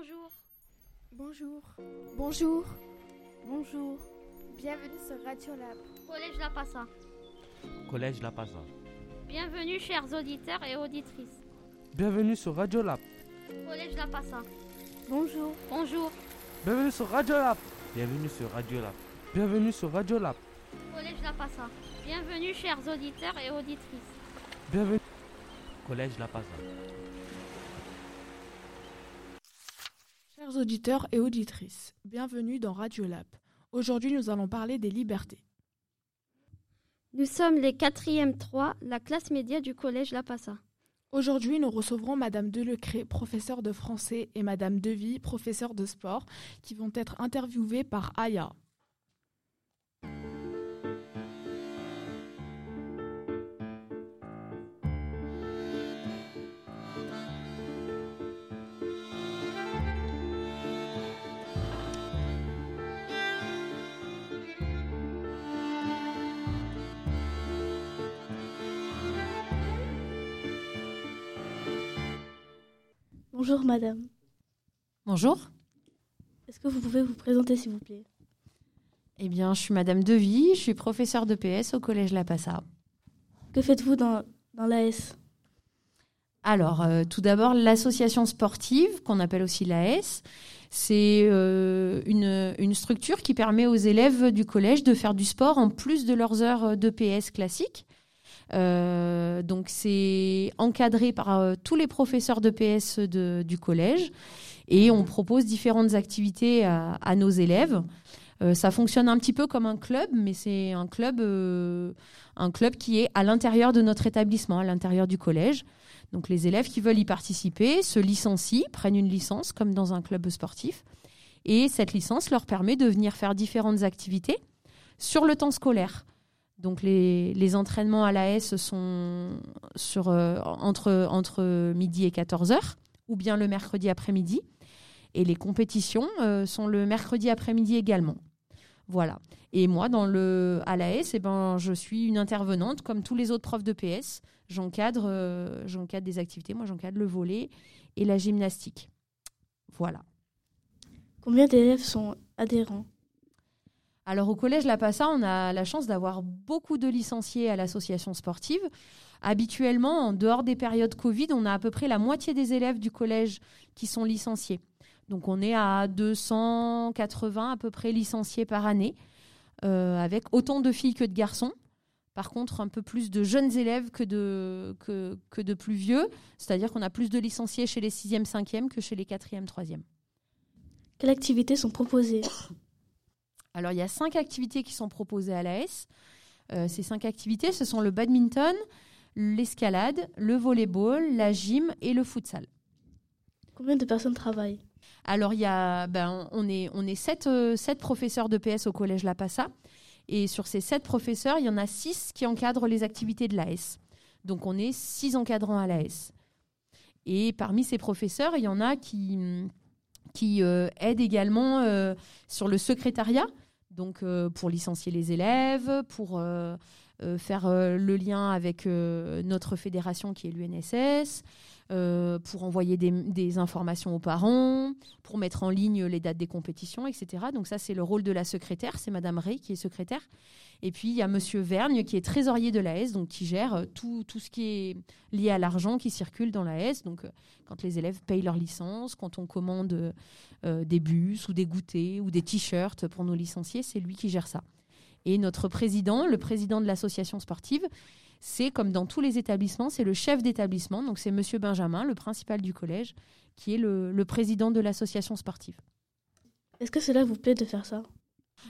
Bonjour. Bonjour. Bonjour. Bonjour. Bienvenue sur Radio Lab. Collège La Passa. Collège La Passa. Bienvenue chers auditeurs et auditrices. Bienvenue sur Radio Lab. Collège La Passa. Bonjour. Bonjour. Bienvenue sur Radio Lab. Bienvenue sur Radio Lab. Bienvenue sur Radio Lab. Collège La Passa. Bienvenue chers auditeurs et auditrices. Bienvenue. Collège La Passa. Chers auditeurs et auditrices, bienvenue dans Radio Lab. Aujourd'hui, nous allons parler des libertés. Nous sommes les 4e 3, la classe média du collège La Passa. Aujourd'hui, nous recevrons Madame Delecré, professeure de français, et Madame Devy, professeure de sport, qui vont être interviewées par Aya. Bonjour madame. Bonjour. Est-ce que vous pouvez vous présenter s'il vous plaît? Eh bien, je suis Madame Devy, je suis professeure de PS au Collège La Passa. Que faites-vous dans, dans l'AS Alors, euh, tout d'abord, l'association sportive, qu'on appelle aussi l'AS, c'est euh, une, une structure qui permet aux élèves du collège de faire du sport en plus de leurs heures de PS classiques. Euh, donc c'est encadré par euh, tous les professeurs de PS du collège et on propose différentes activités à, nos élèves. Euh, ça fonctionne un petit peu comme un club, mais c'est un club, un club qui est à l'intérieur de notre établissement, à l'intérieur du collège. Donc les élèves qui veulent y participer se licencient, prennent une licence comme dans un club sportif, et cette licence leur permet de venir faire différentes activités sur le temps scolaire. Donc les, les entraînements à l'AS sont sur, euh, entre, entre midi et 14h, ou bien le mercredi après-midi. Et les compétitions euh, sont le mercredi après-midi également. Voilà. Et moi, dans le, à l'AS, eh ben, je suis une intervenante comme tous les autres profs de PS. J'encadre euh, j'encadre des activités. Moi, j'encadre le volet et la gymnastique. Voilà. Combien d'élèves sont adhérents? Alors au collège La Passa, on a la chance d'avoir beaucoup de licenciés à l'association sportive. Habituellement, en dehors des périodes Covid, on a à peu près la moitié des élèves du collège qui sont licenciés. Donc on est à 280 à peu près licenciés par année, euh, avec autant de filles que de garçons. Par contre, un peu plus de jeunes élèves que de, que, que de plus vieux. C'est-à-dire qu'on a plus de licenciés chez les 6e, 5e que chez les 4e, 3e. Quelles activités sont proposées? Alors, il y a cinq activités qui sont proposées à l'AS. Euh, ces cinq activités, ce sont le badminton, l'escalade, le volleyball, la gym et le futsal. Combien de personnes travaillent? Alors, il y a, ben, on est, on est sept, euh, sept professeurs de PS au collège La Passa. Et sur ces sept professeurs, il y en a six qui encadrent les activités de l'AS. Donc, on est six encadrants à l'AS. Et parmi ces professeurs, il y en a qui, qui euh, aident également euh, sur le secrétariat, donc euh, pour licencier les élèves, pour faire le lien avec notre fédération qui est l'UNSS, euh, pour envoyer des, informations aux parents, pour mettre en ligne les dates des compétitions, etc. Donc ça, c'est le rôle de la secrétaire, c'est Madame Ray qui est secrétaire. Et puis, il y a Monsieur Vergne qui est trésorier de l'AS, donc qui gère euh, tout, tout ce qui est lié à l'argent qui circule dans l'AS. Donc, euh, quand les élèves payent leur licence, quand on commande des bus ou des goûters ou des t-shirts pour nos licenciés, c'est lui qui gère ça. Et notre président, le président de l'association sportive, c'est comme dans tous les établissements, c'est le chef d'établissement. Donc, c'est Monsieur Benjamin, le principal du collège, qui est le, le président de l'association sportive. Est-ce que cela vous plaît de faire ça?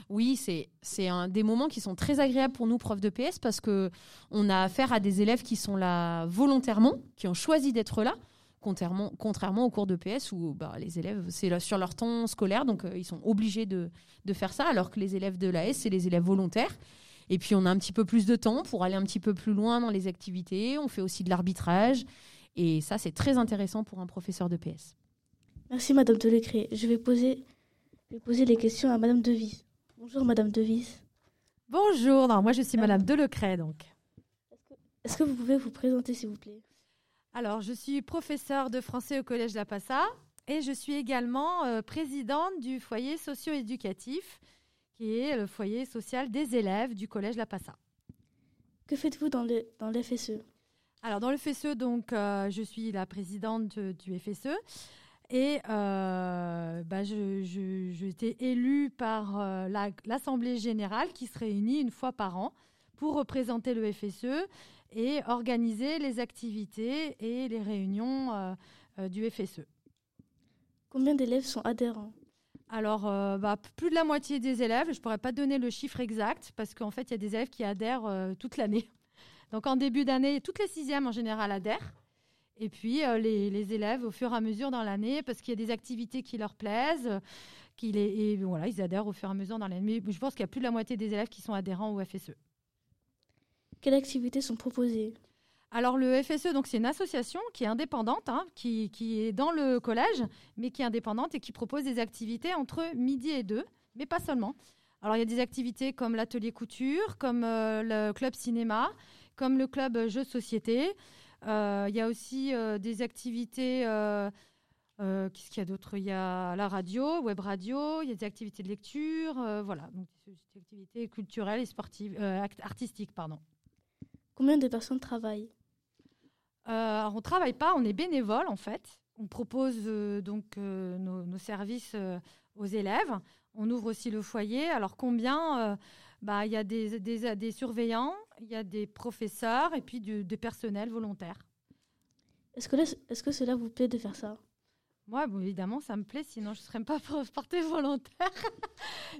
Oui, c'est un des moments qui sont très agréables pour nous profs de PS parce que on a affaire à des élèves qui sont là volontairement, qui ont choisi d'être là, contrairement contrairement aux cours de PS où bah, les élèves c'est sur leur temps scolaire donc euh, ils sont obligés de de faire ça alors que les élèves de l'AS c'est les élèves volontaires. Et puis on a un petit peu plus de temps pour aller un petit peu plus loin dans les activités. On fait aussi de l'arbitrage et ça c'est très intéressant pour un professeur de PS. Merci Madame Delecré. Je vais poser, je vais poser les questions à Madame Devis. Bonjour Madame Devis. Bonjour, non, moi je suis Madame Delecret donc. Est-ce que vous pouvez vous présenter s'il vous plaît? Alors, je suis professeure de français au Collège La Passa. Et je suis également euh, présidente du foyer socio-éducatif, qui est le foyer social des élèves du collège La Passa. Que faites-vous dans le, dans FSE Alors, dans le FSE, donc, euh, je suis la présidente du FSE. Et euh, bah, je, été élue par l'Assemblée générale qui se réunit une fois par an pour représenter le FSE et organiser les activités et les réunions du FSE. Combien d'élèves sont adhérents? Alors, euh, bah, plus de la moitié des élèves, je ne pourrais pas donner le chiffre exact parce qu'en fait, il y a des élèves qui adhèrent euh, toute l'année. Donc, en début d'année, toutes les sixièmes en général adhèrent. Et puis, euh, les, élèves, au fur et à mesure dans l'année, parce qu'il y a des activités qui leur plaisent, qu'ils et voilà, ils adhèrent au fur et à mesure dans l'année. Mais je pense qu'il y a plus de la moitié des élèves qui sont adhérents au FSE. Quelles activités sont proposées? Alors le FSE, donc c'est une association qui est indépendante, hein, qui, est dans le collège, mais qui est indépendante et qui propose des activités entre midi et deux, mais pas seulement. Alors il y a des activités comme l'atelier couture, comme euh, le club cinéma, comme le club jeux société. Euh, il y a aussi euh, des activités. Qu'est-ce qu'il y a d'autre? Il y a la radio, web radio. Il y a des activités de lecture. voilà, donc des activités culturelles et sportives, artistiques, pardon. Combien de personnes travaillent? Euh, on ne travaille pas, on est bénévole en fait. On propose euh, donc euh, nos, services aux élèves. On ouvre aussi le foyer. Alors combien bah, Il y a des, surveillants, il y a des professeurs et puis du, des personnels volontaires. Est-ce que, est que cela vous plaît de faire ça? Moi, évidemment, ça me plaît, sinon je ne serais pas portée volontaire.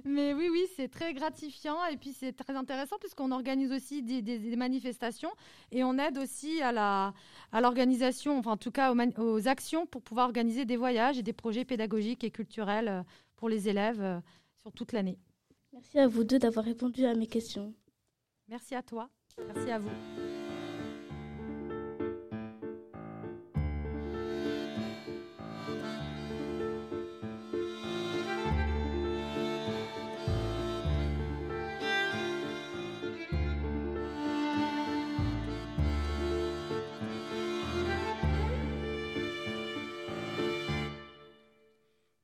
Mais oui, oui, c'est très gratifiant et puis c'est très intéressant puisqu'on organise aussi des, manifestations et on aide aussi à, la, à l'organisation, enfin en tout cas aux, actions pour pouvoir organiser des voyages et des projets pédagogiques et culturels euh, pour les élèves euh, sur toute l'année. Merci à vous deux d'avoir répondu à mes questions. Merci à toi. Merci à vous.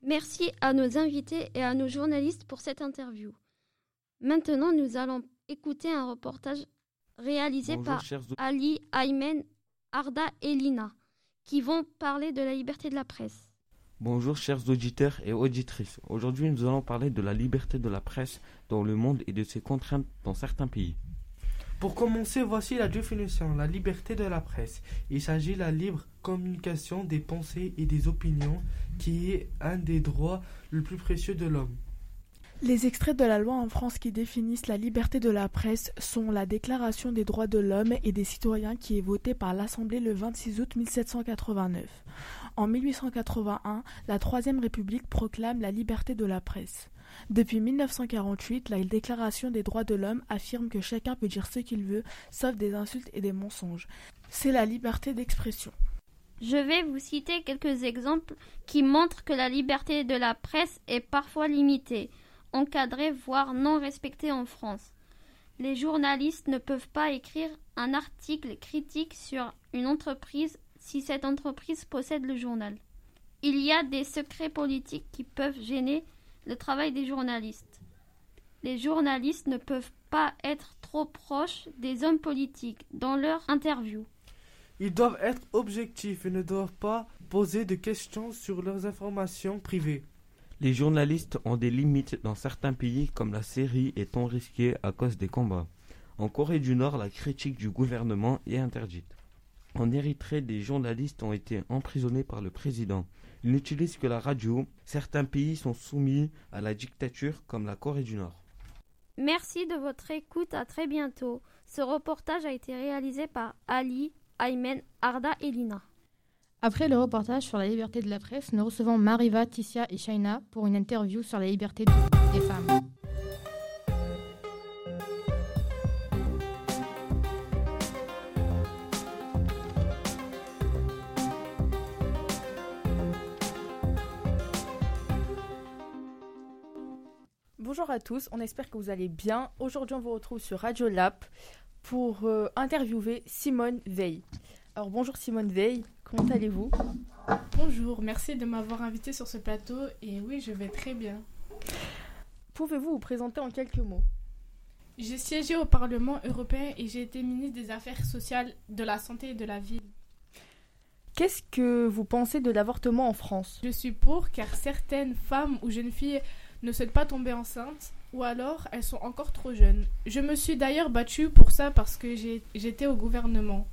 Merci à nos invités et à nos journalistes pour cette interview. Maintenant, nous allons écouter un reportage réalisé par Ali, Aymen, Arda et Lina, qui vont parler de la liberté de la presse. Bonjour chers auditeurs et auditrices. Aujourd'hui, nous allons parler de la liberté de la presse dans le monde et de ses contraintes dans certains pays. Pour commencer, voici la définition. La liberté de la presse. Il s'agit de la libre communication des pensées et des opinions qui est un des droits les plus précieux de l'homme. Les extraits de la loi en France qui définissent la liberté de la presse sont la Déclaration des droits de l'homme et des citoyens qui est votée par l'Assemblée le 26 août 1789. En 1881, la Troisième République proclame la liberté de la presse. Depuis 1948, la Déclaration des droits de l'homme affirme que chacun peut dire ce qu'il veut, sauf des insultes et des mensonges. C'est la liberté d'expression. Je vais vous citer quelques exemples qui montrent que la liberté de la presse est parfois limitée, encadrée, voire non respectée en France. Les journalistes ne peuvent pas écrire un article critique sur une entreprise si cette entreprise possède le journal. Il y a des secrets politiques qui peuvent gêner le travail des journalistes. Les journalistes ne peuvent pas être trop proches des hommes politiques dans leurs interviews. Ils doivent être objectifs et ne doivent pas poser de questions sur leurs informations privées. Les journalistes ont des limites dans certains pays comme la série étant risquée à cause des combats. En Corée du Nord, la critique du gouvernement est interdite. En Érythrée, des journalistes ont été emprisonnés par le président. Ils n'utilisent que la radio. Certains pays sont soumis à la dictature comme la Corée du Nord. Merci de votre écoute, à très bientôt. Ce reportage a été réalisé par Ali, Aymen, Arda et Lina. Après le reportage sur la liberté de la presse, nous recevons Mariva, Tissia et Shaina pour une interview sur la liberté des femmes. Bonjour à tous, on espère que vous allez bien. Aujourd'hui, on vous retrouve sur Radio Lap pour euh, interviewer Simone Veil. Alors bonjour Simone Veil, comment allez-vous? Bonjour, merci de m'avoir invité sur ce plateau et oui, je vais très bien. Pouvez-vous vous présenter en quelques mots? J'ai siégé au Parlement européen et j'ai été ministre des Affaires sociales, de la santé et de la ville. Qu'est-ce que vous pensez de l'avortement en France? Je suis pour car certaines femmes ou jeunes filles ne souhaitent pas tomber enceintes ou alors elles sont encore trop jeunes. Je me suis d'ailleurs battue pour ça parce que j'étais au gouvernement.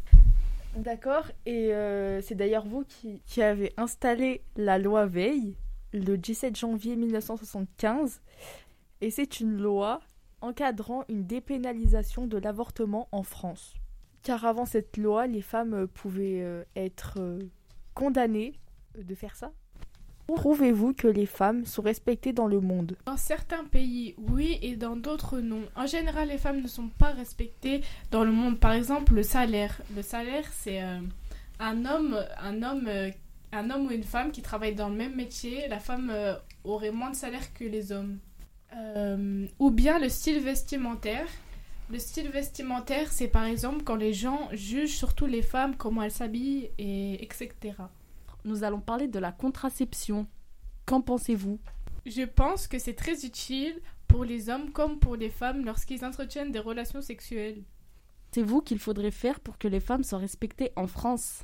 D'accord, et euh, c'est d'ailleurs vous qui, qui, avez installé la loi Veil le 17 janvier 1975, et c'est une loi encadrant une dépénalisation de l'avortement en France. Car avant cette loi, les femmes pouvaient euh, être euh, condamnées de faire ça Trouvez-vous que les femmes sont respectées dans le monde? Dans certains pays, oui, et dans d'autres, non. En général, les femmes ne sont pas respectées dans le monde. Par exemple, le salaire. Le salaire, c'est euh, euh, un homme ou une femme qui travaille dans le même métier. La femme euh, aurait moins de salaire que les hommes. ou bien le style vestimentaire. Le style vestimentaire, c'est par exemple quand les gens jugent surtout les femmes, comment elles s'habillent, et etc nous allons parler de la contraception. Qu'en pensez-vous? Je pense que c'est très utile pour les hommes comme pour les femmes lorsqu'ils entretiennent des relations sexuelles. C'est vous qu'il faudrait faire pour que les femmes soient respectées en France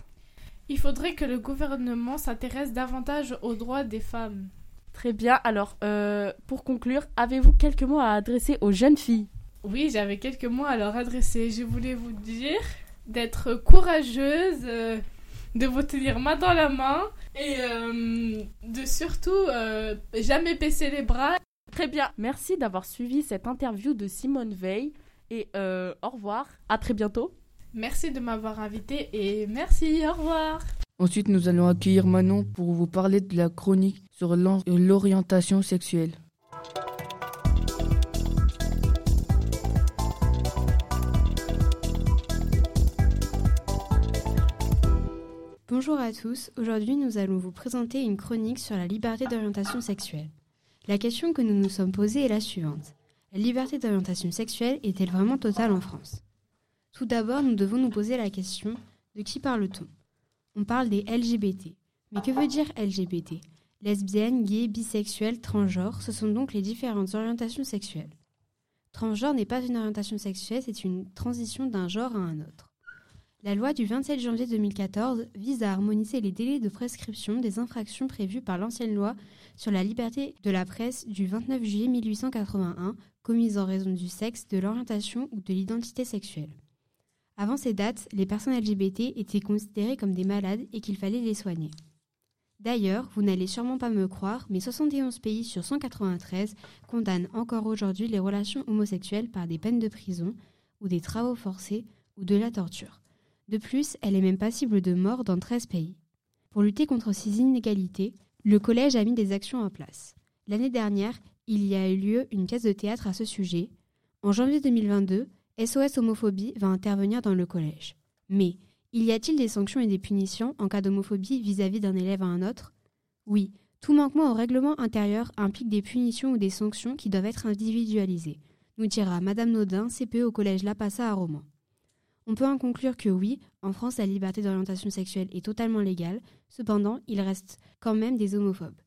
Il faudrait que le gouvernement s'intéresse davantage aux droits des femmes. Très bien, alors euh, pour conclure, avez-vous quelques mots à adresser aux jeunes filles? Oui, j'avais quelques mots à leur adresser. Je voulais vous dire d'être courageuse, euh, de vous tenir main dans la main et euh, de surtout euh, jamais baisser les bras. Très bien, merci d'avoir suivi cette interview de Simone Veil et euh, au revoir, à très bientôt. Merci de m'avoir invité et merci, au revoir. Ensuite, nous allons accueillir Manon pour vous parler de la chronique sur l'orientation sexuelle. Bonjour à tous, aujourd'hui nous allons vous présenter une chronique sur la liberté d'orientation sexuelle. La question que nous nous sommes posée est la suivante. La liberté d'orientation sexuelle est-elle vraiment totale en France? Tout d'abord, nous devons nous poser la question de qui parle-t-on? On parle des LGBT. Mais que veut dire LGBT Lesbiennes, gays, bisexuels, transgenres, ce sont donc les différentes orientations sexuelles. Transgenre n'est pas une orientation sexuelle, c'est une transition d'un genre à un autre. La loi du 27 janvier 2014 vise à harmoniser les délais de prescription des infractions prévues par l'ancienne loi sur la liberté de la presse du 29 juillet 1881 commises en raison du sexe, de l'orientation ou de l'identité sexuelle. Avant ces dates, les personnes LGBT étaient considérées comme des malades et qu'il fallait les soigner. D'ailleurs, vous n'allez sûrement pas me croire, mais 71 pays sur 193 condamnent encore aujourd'hui les relations homosexuelles par des peines de prison ou des travaux forcés ou de la torture. De plus, elle est même passible de mort dans 13 pays. Pour lutter contre ces inégalités, le collège a mis des actions en place. L'année dernière, il y a eu lieu une pièce de théâtre à ce sujet. En janvier 2022, SOS Homophobie va intervenir dans le collège. Mais, y a-t-il des sanctions et des punitions en cas d'homophobie vis-à-vis d'un élève à un autre? Oui, tout manquement au règlement intérieur implique des punitions ou des sanctions qui doivent être individualisées, nous dira Madame Naudin, CPE au collège La Passa à Romans. On peut en conclure que oui, en France, la liberté d'orientation sexuelle est totalement légale, cependant, il reste quand même des homophobes.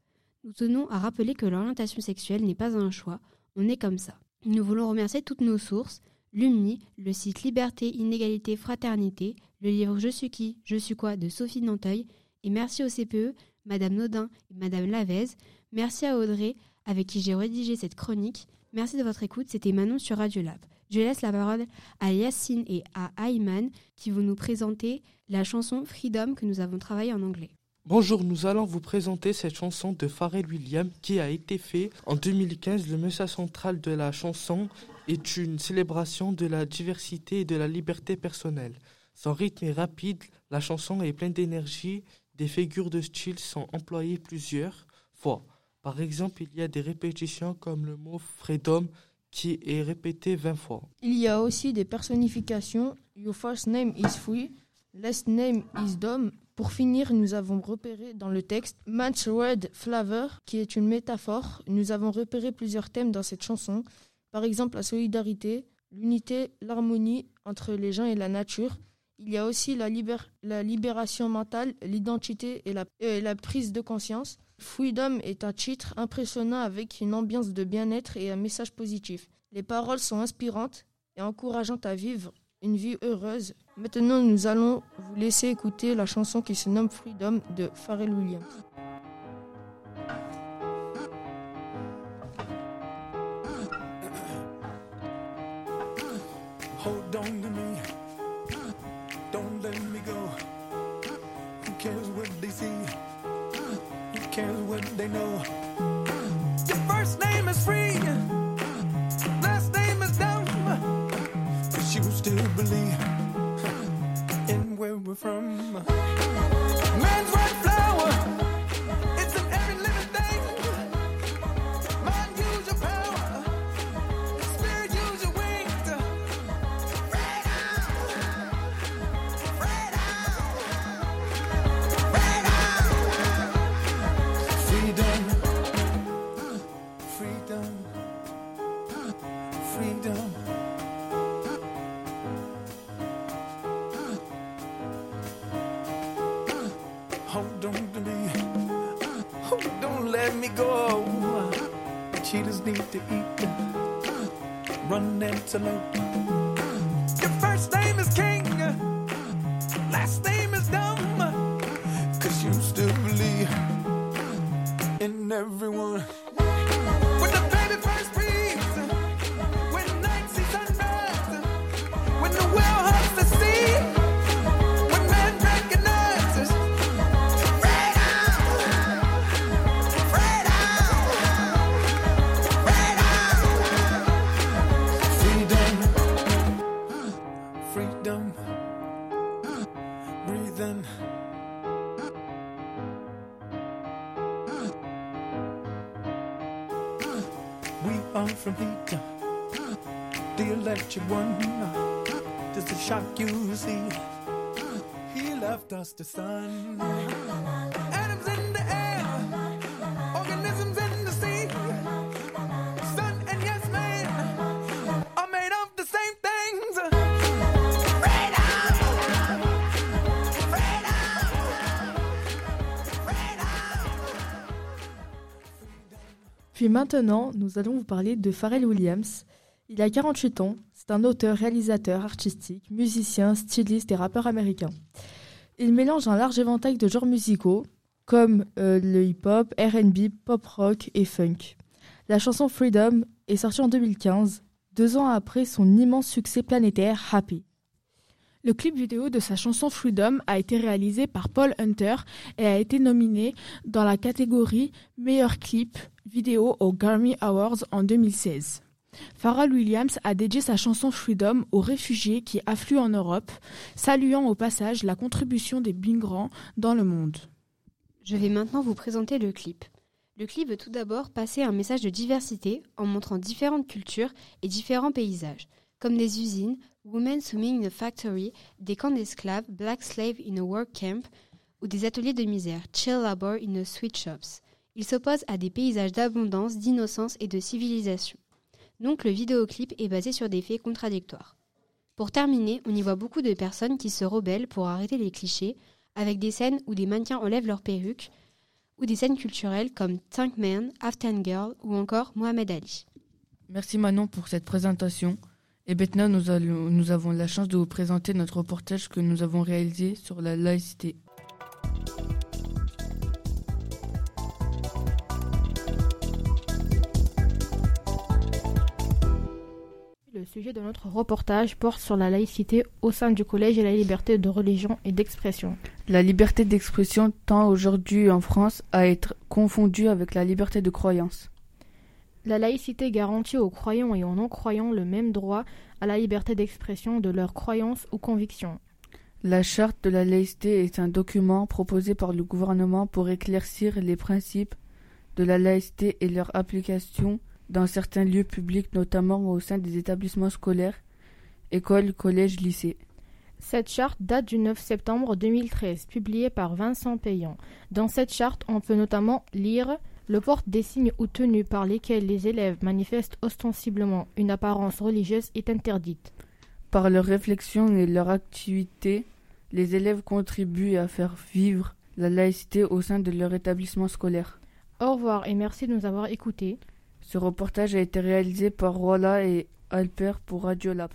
Nous tenons à rappeler que l'orientation sexuelle n'est pas un choix, on est comme ça. Nous voulons remercier toutes nos sources, l'UMNI, le site Liberté, Inégalité, Fraternité, le livre Je suis qui, je suis quoi de Sophie Nanteuil, et merci au CPE, Madame Naudin et Madame Lavez, merci à Audrey, avec qui j'ai rédigé cette chronique, merci de votre écoute, c'était Manon sur Radio Lab. Je laisse la parole à Yacine et à Ayman qui vont nous présenter la chanson Freedom que nous avons travaillée en anglais. Bonjour, nous allons vous présenter cette chanson de Pharrell Williams qui a été faite en 2015. Le message central de la chanson est une célébration de la diversité et de la liberté personnelle. Son rythme est rapide, la chanson est pleine d'énergie, des figures de style sont employées plusieurs fois. Par exemple, il y a des répétitions comme le mot freedom qui est répété 20 fois. Il y a aussi des personnifications. Your first name is free, last name is Dom. Pour finir, nous avons repéré dans le texte Match Red Flavor, qui est une métaphore. Nous avons repéré plusieurs thèmes dans cette chanson. Par exemple, la solidarité, l'unité, l'harmonie entre les gens et la nature. Il y a aussi la, libération mentale, l'identité et la prise de conscience. Freedom est un titre impressionnant avec une ambiance de bien-être et un message positif. Les paroles sont inspirantes et encourageantes à vivre une vie heureuse. Maintenant, nous allons vous laisser écouter la chanson qui se nomme Freedom de Pharrell Williams. They know? Your first name is free. Last name is dumb. But you still believe in where we're from. Man's right eat, run antelope. Your first name is King, last name is Dumb, cause you still believe in everyone. He left us the sun. Atoms in the air, organisms in the sea. Sun and yes man are made of the same things. Puis maintenant, nous allons vous parler de Pharrell Williams. Il a 48 ans, c'est un auteur, réalisateur artistique, musicien, styliste et rappeur américain. Il mélange un large éventail de genres musicaux, comme euh, le hip-hop, RB, pop-rock et funk. La chanson Freedom est sortie en 2015, deux ans après son immense succès planétaire Happy. Le clip vidéo de sa chanson Freedom a été réalisé par Paul Hunter et a été nominé dans la catégorie Meilleur clip vidéo aux Grammy Awards en 2016. Pharrell Williams a dédié sa chanson Freedom aux réfugiés qui affluent en Europe, saluant au passage la contribution des migrants dans le monde. Je vais maintenant vous présenter le clip. Le clip veut tout d'abord passer un message de diversité en montrant différentes cultures et différents paysages, comme des usines, Women Swimming in a Factory, des camps d'esclaves, Black Slave in a Work Camp ou des ateliers de misère, Chill Labor in a Sweet Shops. Il s'oppose à des paysages d'abondance, d'innocence et de civilisation. Donc le vidéoclip est basé sur des faits contradictoires. Pour terminer, on y voit beaucoup de personnes qui se rebellent pour arrêter les clichés, avec des scènes où des mannequins enlèvent leurs perruques, ou des scènes culturelles comme Tank Man, Afghan Girl ou encore Mohamed Ali. Merci Manon pour cette présentation. Et maintenant, nous, avons la chance de vous présenter notre reportage que nous avons réalisé sur la laïcité. Le sujet de notre reportage porte sur la laïcité au sein du collège et la liberté de religion et d'expression. La liberté d'expression tend aujourd'hui en France à être confondue avec la liberté de croyance. La laïcité garantit aux croyants et aux non-croyants le même droit à la liberté d'expression de leurs croyances ou convictions. La charte de la laïcité est un document proposé par le gouvernement pour éclaircir les principes de la laïcité et leur application dans certains lieux publics, notamment au sein des établissements scolaires, écoles, collèges, lycées. Cette charte date du 9 septembre 2013, publiée par Vincent Payan. Dans cette charte, on peut notamment lire le port des signes ou tenues par lesquels les élèves manifestent ostensiblement une apparence religieuse est interdite. Par leur réflexion et leur activité, les élèves contribuent à faire vivre la laïcité au sein de leur établissement scolaire. Au revoir et merci de nous avoir écoutés. Ce reportage a été réalisé par Rola et Alper pour Radio Lab.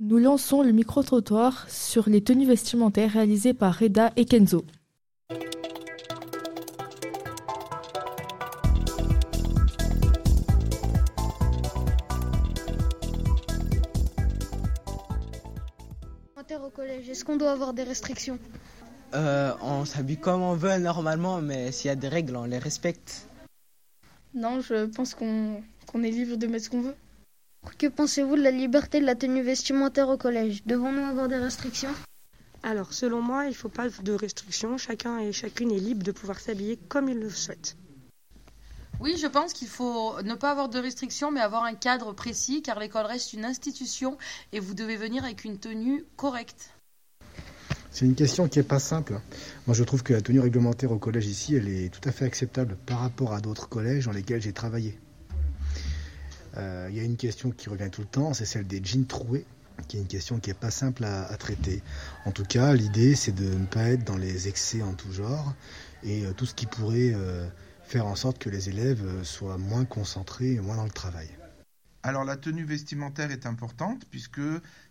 Nous lançons le micro-trottoir sur les tenues vestimentaires réalisées par Reda et Kenzo. au collège, est-ce qu'on doit avoir des restrictions? Euh, On s'habille comme on veut normalement, mais s'il y a des règles, on les respecte. Non, je pense qu'on est libre de mettre ce qu'on veut. Que pensez-vous de la liberté de la tenue vestimentaire au collège? Devons-nous avoir des restrictions? Alors, selon moi, il ne faut pas de restrictions. Chacun et chacune est libre de pouvoir s'habiller comme il le souhaite. Oui, je pense qu'il faut ne pas avoir de restrictions, mais avoir un cadre précis, car l'école reste une institution et vous devez venir avec une tenue correcte. C'est une question qui n'est pas simple. Moi, je trouve que la tenue réglementaire au collège ici, elle est tout à fait acceptable par rapport à d'autres collèges dans lesquels j'ai travaillé. Euh, il y a une question qui revient tout le temps, c'est celle des jeans troués, qui est une question qui n'est pas simple à, traiter. En tout cas, l'idée, c'est de ne pas être dans les excès en tout genre et euh, tout ce qui pourrait euh, faire en sorte que les élèves soient moins concentrés et moins dans le travail. Alors la tenue vestimentaire est importante puisque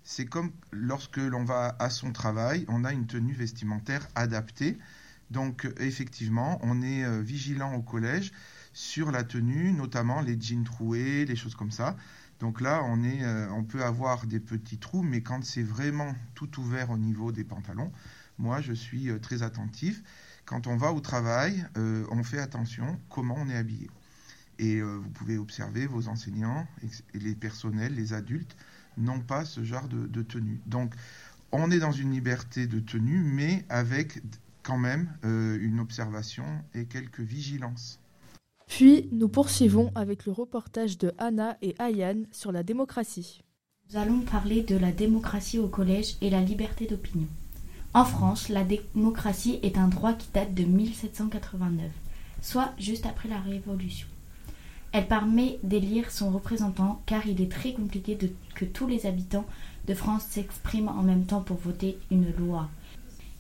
c'est comme lorsque l'on va à son travail, on a une tenue vestimentaire adaptée. Donc effectivement, on est euh, vigilant au collège sur la tenue, notamment les jeans troués, les choses comme ça. Donc là, on, est, euh, on peut avoir des petits trous, mais quand c'est vraiment tout ouvert au niveau des pantalons, moi je suis euh, très attentif quand on va au travail, on fait attention comment on est habillé. Et euh, vous pouvez observer vos enseignants, et les personnels, les adultes, n'ont pas ce genre de, tenue. Donc, on est dans une liberté de tenue, mais avec quand même euh, une observation et quelques vigilances. Puis, nous poursuivons avec le reportage de Anna et Ayane sur la démocratie. Nous allons parler de la démocratie au collège et la liberté d'opinion. En France, la démocratie est un droit qui date de 1789, soit juste après la Révolution. Elle permet d'élire son représentant car il est très compliqué que tous les habitants de France s'expriment en même temps pour voter une loi.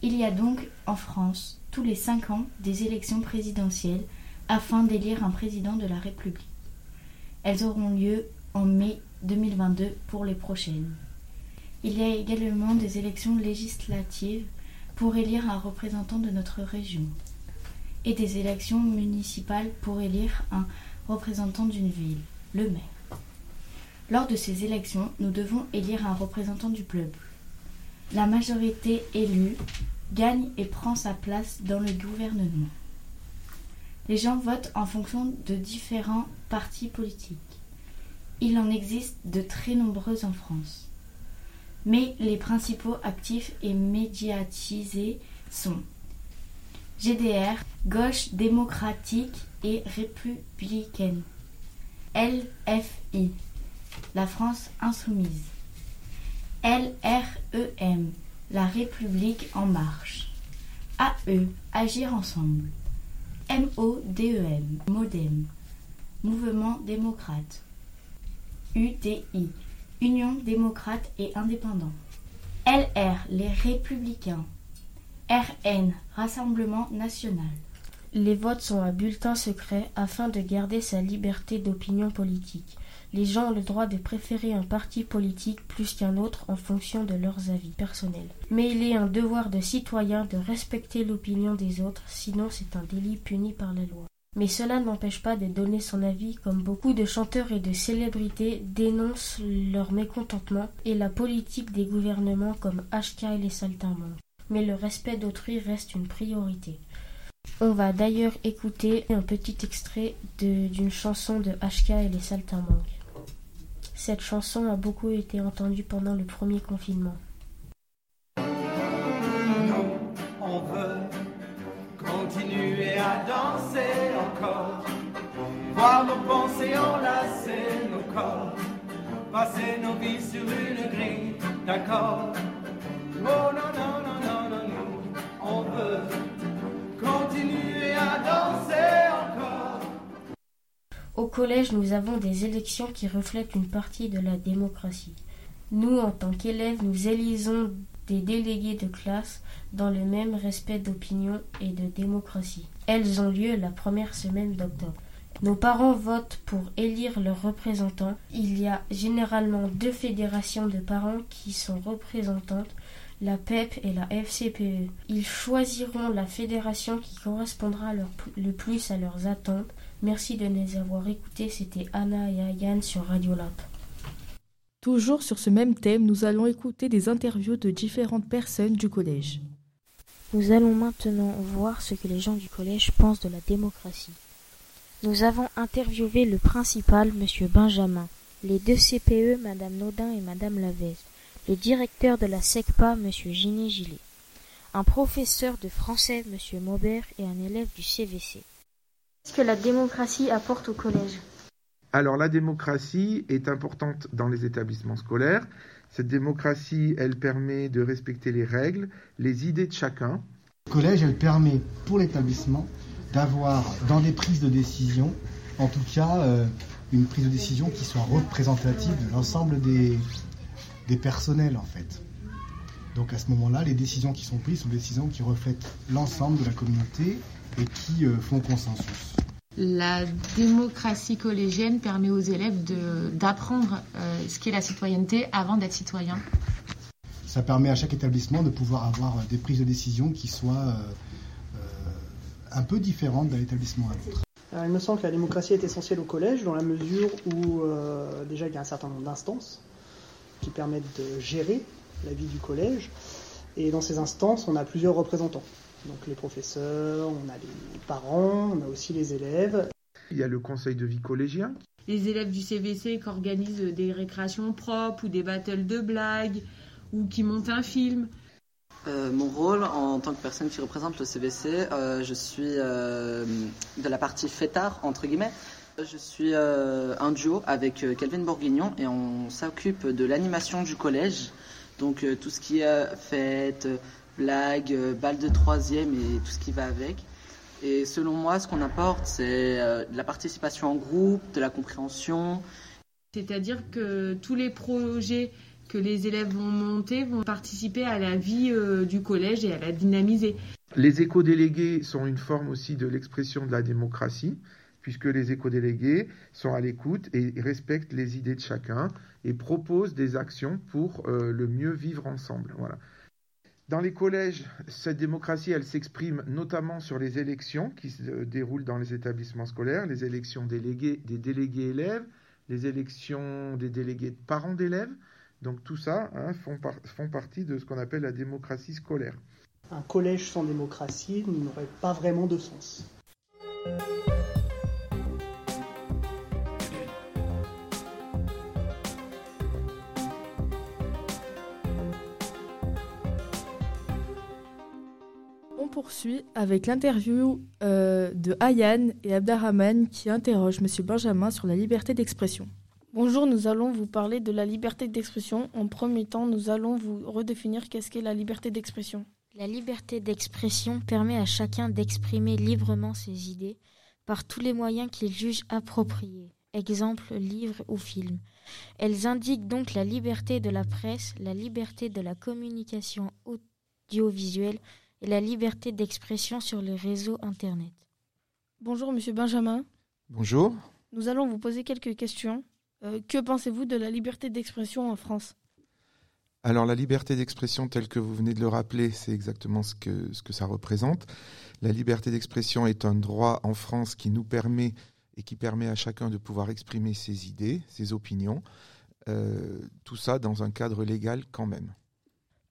Il y a donc en France tous les cinq ans des élections présidentielles afin d'élire un président de la République. Elles auront lieu en mai 2022 pour les prochaines. Il y a également des élections législatives pour élire un représentant de notre région et des élections municipales pour élire un représentant d'une ville, le maire. Lors de ces élections, nous devons élire un représentant du peuple. La majorité élue gagne et prend sa place dans le gouvernement. Les gens votent en fonction de différents partis politiques. Il en existe de très nombreux en France mais les principaux actifs et médiatisés sont GDR, Gauche démocratique et républicaine, LFI, la France insoumise, LREM, la République en marche, AE, Agir ensemble, MODEM, MODEM, Mouvement démocrate, UDI, Union démocrate et indépendant. LR, les républicains. RN, Rassemblement national. Les votes sont à bulletin secret afin de garder sa liberté d'opinion politique. Les gens ont le droit de préférer un parti politique plus qu'un autre en fonction de leurs avis personnels. Mais il est un devoir de citoyen de respecter l'opinion des autres, sinon c'est un délit puni par la loi. Mais cela n'empêche pas de donner son avis comme beaucoup de chanteurs et de célébrités dénoncent leur mécontentement et la politique des gouvernements comme HK et les saltimbanques. Mais le respect d'autrui reste une priorité. On va d'ailleurs écouter un petit extrait d'une chanson de HK et les saltimbanques. Cette chanson a beaucoup été entendue pendant le premier confinement. On veut continuer à danser encore, voir nos pensées enlacer nos corps, passer nos vies sur une grille d'accord. Oh non, non, non, non, non, non, on veut Au collège, nous avons des élections qui reflètent une partie de la démocratie. Nous, en tant qu'élèves, nous élisons des délégués de classe dans le même respect d'opinion et de démocratie. Elles ont lieu la première semaine d'octobre. Nos parents votent pour élire leurs représentants. Il y a généralement deux fédérations de parents qui sont représentantes, la PEP et la FCPE. Ils choisiront la fédération qui correspondra le plus à leurs attentes. Merci de nous avoir écoutés. C'était Anna et Ayane sur Radio Lab. Toujours sur ce même thème, nous allons écouter des interviews de différentes personnes du collège. Nous allons maintenant voir ce que les gens du collège pensent de la démocratie. Nous avons interviewé le principal, M. Benjamin, les deux CPE, Mme Naudin et Mme Lavez, le directeur de la SECPA, M. Giné Gillet, un professeur de français, M. Maubert, et un élève du CVC. Qu'est-ce que la démocratie apporte au collège Alors la démocratie est importante dans les établissements scolaires. Cette démocratie, elle permet de respecter les règles, les idées de chacun. Le collège, elle permet pour l'établissement d'avoir dans les prises de décision, en tout cas, euh, une prise de décision qui soit représentative de l'ensemble des, des personnels en fait. Donc à ce moment-là, les décisions qui sont prises sont des décisions qui reflètent l'ensemble de la communauté et qui euh, font consensus. La démocratie collégienne permet aux élèves de- d'apprendre euh, ce qu'est la citoyenneté avant d'être citoyen. Ça permet à chaque établissement de pouvoir avoir euh, des prises de décision qui soient euh, euh, un peu différentes d'un établissement à l'autre. Il me semble que la démocratie est essentielle au collège dans la mesure où euh, déjà il y a un certain nombre d'instances qui permettent de gérer la vie du collège. Et dans ces instances, on a plusieurs représentants. Donc les professeurs, on a les parents, on a aussi les élèves. Il y a le conseil de vie collégien. Les élèves du CVC qui organisent des récréations propres ou des battles de blagues ou qui montent un film. Euh, mon rôle en tant que personne qui représente le CVC, euh, je suis euh, de la partie fêtard, entre guillemets. Je suis euh, un duo avec euh, Calvin Bourguignon et on s'occupe de l'animation du collège. Donc euh, tout ce qui est fête, blagues, euh, bal de troisième et tout ce qui va avec. Et selon moi, ce qu'on apporte, c'est euh, de la participation en groupe, de la compréhension. C'est-à-dire que tous les projets que les élèves vont monter vont participer à la vie euh, du collège et à la dynamiser. Les éco-délégués sont une forme aussi de l'expression de la démocratie, puisque les éco-délégués sont à l'écoute et respectent les idées de chacun et proposent des actions pour euh, le mieux vivre ensemble. Voilà. Dans les collèges, cette démocratie, elle s'exprime notamment sur les élections qui se déroulent dans les établissements scolaires, les élections des délégués élèves, les élections des délégués de parents d'élèves. Donc tout ça hein, font, font partie de ce qu'on appelle la démocratie scolaire. Un collège sans démocratie n'aurait pas vraiment de sens. Poursuit avec l'interview euh, de Ayane et Abderrahman qui interrogent M. Benjamin sur la liberté d'expression. Bonjour, nous allons vous parler de la liberté d'expression. En premier temps, nous allons vous redéfinir qu'est-ce qu'est la liberté d'expression. La liberté d'expression permet à chacun d'exprimer librement ses idées par tous les moyens qu'il juge appropriés, exemple livres ou films. Elles indiquent donc la liberté de la presse, la liberté de la communication audiovisuelle et la liberté d'expression sur le réseau Internet. Bonjour, monsieur Benjamin. Bonjour. Nous allons vous poser quelques questions. Euh, que pensez-vous de la liberté d'expression en France? Alors la liberté d'expression telle que vous venez de le rappeler, c'est exactement ce que, ce que ça représente. La liberté d'expression est un droit en France qui nous permet et qui permet à chacun de pouvoir exprimer ses idées, ses opinions, euh, tout ça dans un cadre légal quand même.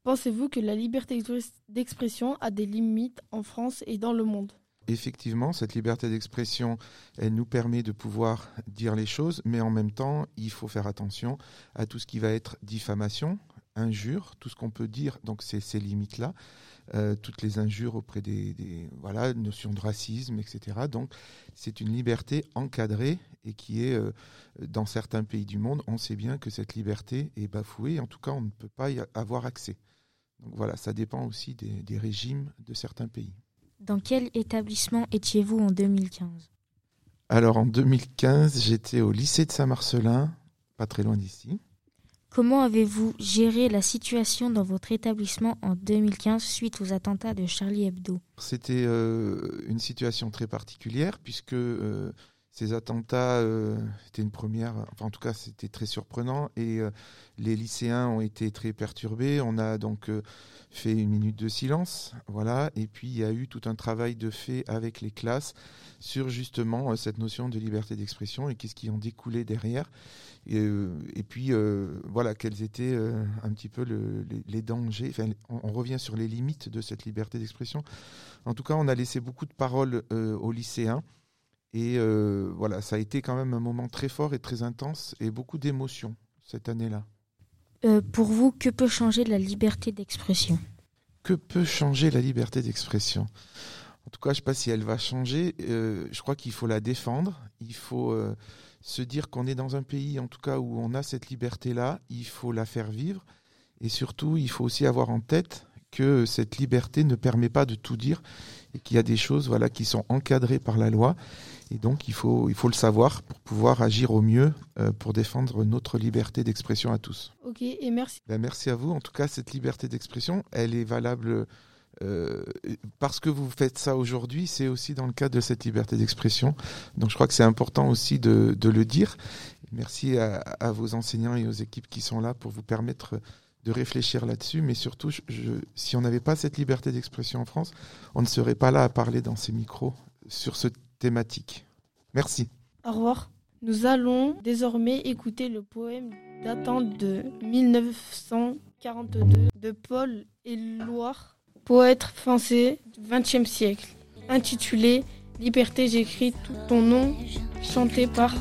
Pensez-vous que la liberté d'expression a des limites en France et dans le monde? Effectivement, cette liberté d'expression, elle nous permet de pouvoir dire les choses, mais en même temps, il faut faire attention à tout ce qui va être diffamation, injure, tout ce qu'on peut dire, donc c'est ces limites-là, euh, toutes les injures auprès des, voilà, notions de racisme, etc. Donc c'est une liberté encadrée et qui est, euh, dans certains pays du monde, on sait bien que cette liberté est bafouée, en tout cas on ne peut pas y avoir accès. Donc voilà, ça dépend aussi des, des régimes de certains pays. Dans quel établissement étiez-vous en 2015 Alors en 2015, j'étais au lycée de Saint-Marcelin, pas très loin d'ici. Comment avez-vous géré la situation dans votre établissement en 2015 suite aux attentats de Charlie Hebdo? C'était euh, une situation très particulière puisque euh, ces attentats euh, étaient une première, enfin en tout cas c'était très surprenant et les lycéens ont été très perturbés. On a donc fait une minute de silence, voilà, et puis il y a eu tout un travail de fait avec les classes sur justement cette notion de liberté d'expression et qu'est-ce qui en découlait derrière. Et, puis voilà, quels étaient un petit peu le, les, les, dangers. Enfin, on, on, revient sur les limites de cette liberté d'expression. En tout cas, on a laissé beaucoup de paroles aux lycéens. Et euh, voilà, ça a été quand même un moment très fort et très intense et beaucoup d'émotions cette année-là. Euh, pour vous, que peut changer la liberté d'expression? Que peut changer la liberté d'expression? En tout cas, je ne sais pas si elle va changer. Euh, je crois qu'il faut la défendre. Il faut se dire qu'on est dans un pays, en tout cas, où on a cette liberté-là. Il faut la faire vivre. Et surtout, il faut aussi avoir en tête que cette liberté ne permet pas de tout dire et qu'il y a des choses voilà, qui sont encadrées par la loi. Et donc, il faut, il faut le savoir pour pouvoir agir au mieux euh, pour défendre notre liberté d'expression à tous. Ok, et merci. Ben, merci à vous. En tout cas, cette liberté d'expression, elle est valable euh, parce que vous faites ça aujourd'hui, c'est aussi dans le cadre de cette liberté d'expression. Donc, je crois que c'est important aussi de, de, le dire. Merci à, à, vos enseignants et aux équipes qui sont là pour vous permettre de réfléchir là-dessus, mais surtout, je, je, si on n'avait pas cette liberté d'expression en France, on ne serait pas là à parler dans ces micros sur ce thématique. Merci. Au revoir. Nous allons désormais écouter le poème datant de 1942 de Paul Éluard, poète français du XXe siècle, intitulé Liberté, j'écris tout ton nom, chanté par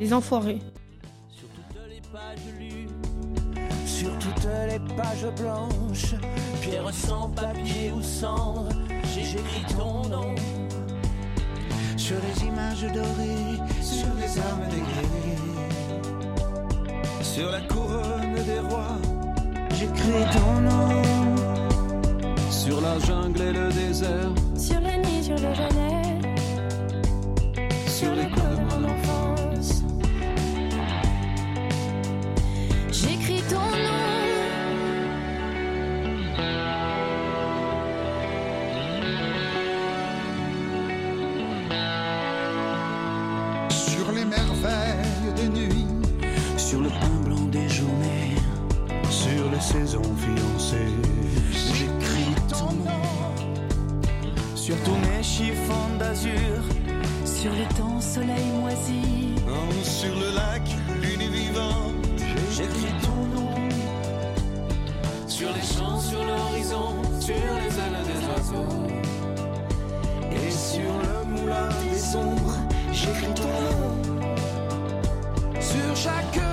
les enfoirés. Sur toutes les pages lues, sur toutes les pages blanches, pierre sans papier ou cendre, j'écris ton nom sur les images dorées, sur les armes des guerriers, sur la couronne des rois, j'écris ton nom. Sur la jungle et le désert, sur la nuit, sur le jeûne, sur les saisons fiancées. J'écris ton nom sur tous mes chiffons d'azur, sur le temps soleil moisi, oh, sur le lac, lune vivante. J'écris ton nom sur les champs, sur l'horizon, sur les ailes des oiseaux et sur le moulin des ombres. J'écris ton nom sur chaque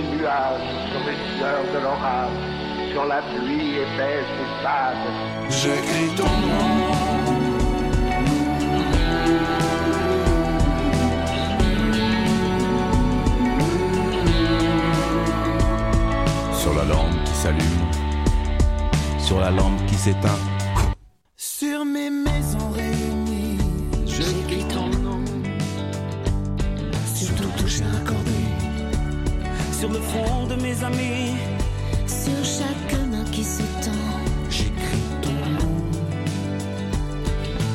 des nuages, sur les sueurs de l'orage, sur la pluie épaisse et sable. J'écris ton nom. sur la lampe qui s'allume, sur la lampe qui s'éteint. Sur le front de mes amis, sur chaque main qui se tend, j'écris ton nom.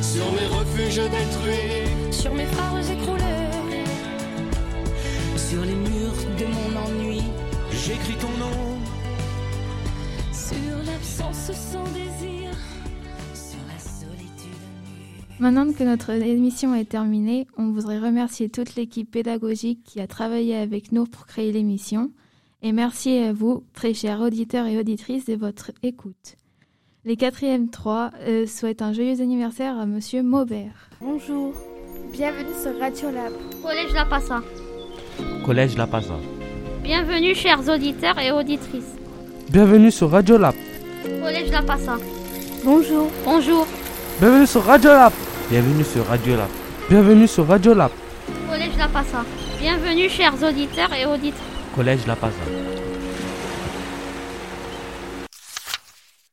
Sur mes refuges détruits, sur mes phares écroulés, sur les murs de mon ennui, j'écris ton nom. Sur l'absence sans désir, Maintenant que notre émission est terminée, on voudrait remercier toute l'équipe pédagogique qui a travaillé avec nous pour créer l'émission. Et merci à vous, très chers auditeurs et auditrices, de votre écoute. Les quatrièmes 3 euh, souhaitent un joyeux anniversaire à Monsieur Maubert. Bonjour, bienvenue sur Radio Lab. Collège La Passa. Collège La Passa. Bienvenue chers auditeurs et auditrices. Bienvenue sur Radio Lab. Collège La Passa. Bonjour. Bonjour. Bienvenue sur Radio Lab. Bienvenue sur Radio Lab. Bienvenue sur Radio Lab. Collège La Passa. Bienvenue chers auditeurs et auditrices. Collège La Passa.